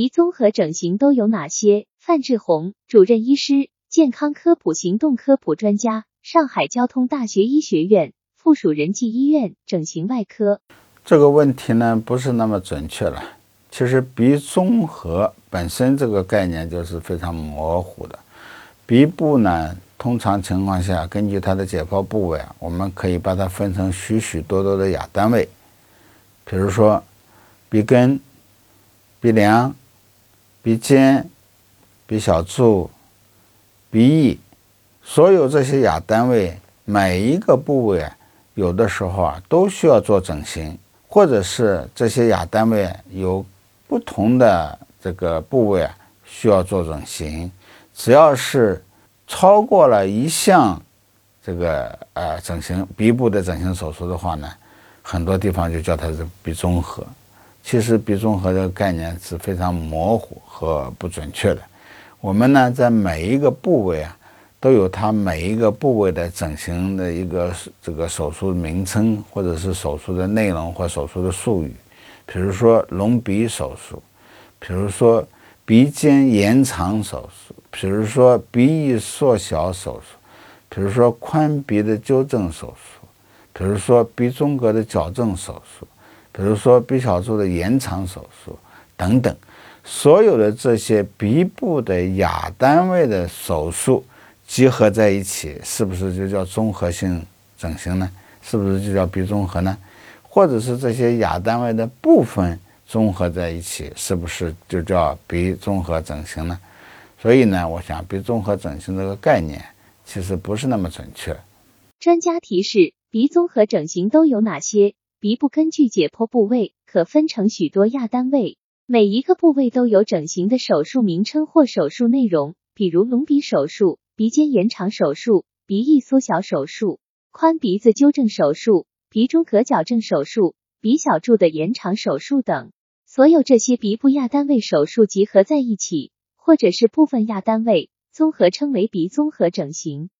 鼻综合整形都有哪些？范志红，主任医师，健康科普行动科普专家，上海交通大学医学院附属仁济医院整形外科。这个问题呢，不是那么准确了。其实鼻综合本身这个概念就是非常模糊的。鼻部呢，通常情况下，根据它的解剖部位啊，我们可以把它分成许许多多的亚单位，比如说鼻根、鼻梁。鼻尖、鼻小柱、鼻翼，所有这些亚单位，每一个部位，有的时候啊，都需要做整形，或者是这些亚单位有不同的这个部位啊，需要做整形。只要是超过了一项这个呃整形鼻部的整形手术的话呢，很多地方就叫它是鼻综合。其实鼻综合这个概念是非常模糊和不准确的。我们呢，在每一个部位啊，都有它每一个部位的整形的一个这个手术名称，或者是手术的内容或手术的术语。比如说隆鼻手术，比如说鼻尖延长手术，比如说鼻翼缩小手术，比如说宽鼻的纠正手术，比如说鼻中隔的矫正手术。比如说鼻小柱的延长手术等等，所有的这些鼻部的亚单位的手术集合在一起，是不是就叫综合性整形呢？是不是就叫鼻综合呢？或者是这些亚单位的部分综合在一起，是不是就叫鼻综合整形呢？所以呢，我想鼻综合整形这个概念其实不是那么准确。专家提示：鼻综合整形都有哪些？鼻部根据解剖部位可分成许多亚单位，每一个部位都有整形的手术名称或手术内容，比如隆鼻手术、鼻尖延长手术、鼻翼缩小手术、宽鼻子纠正手术、鼻中隔矫正手术、鼻小柱的延长手术等。所有这些鼻部亚单位手术集合在一起，或者是部分亚单位综合称为鼻综合整形。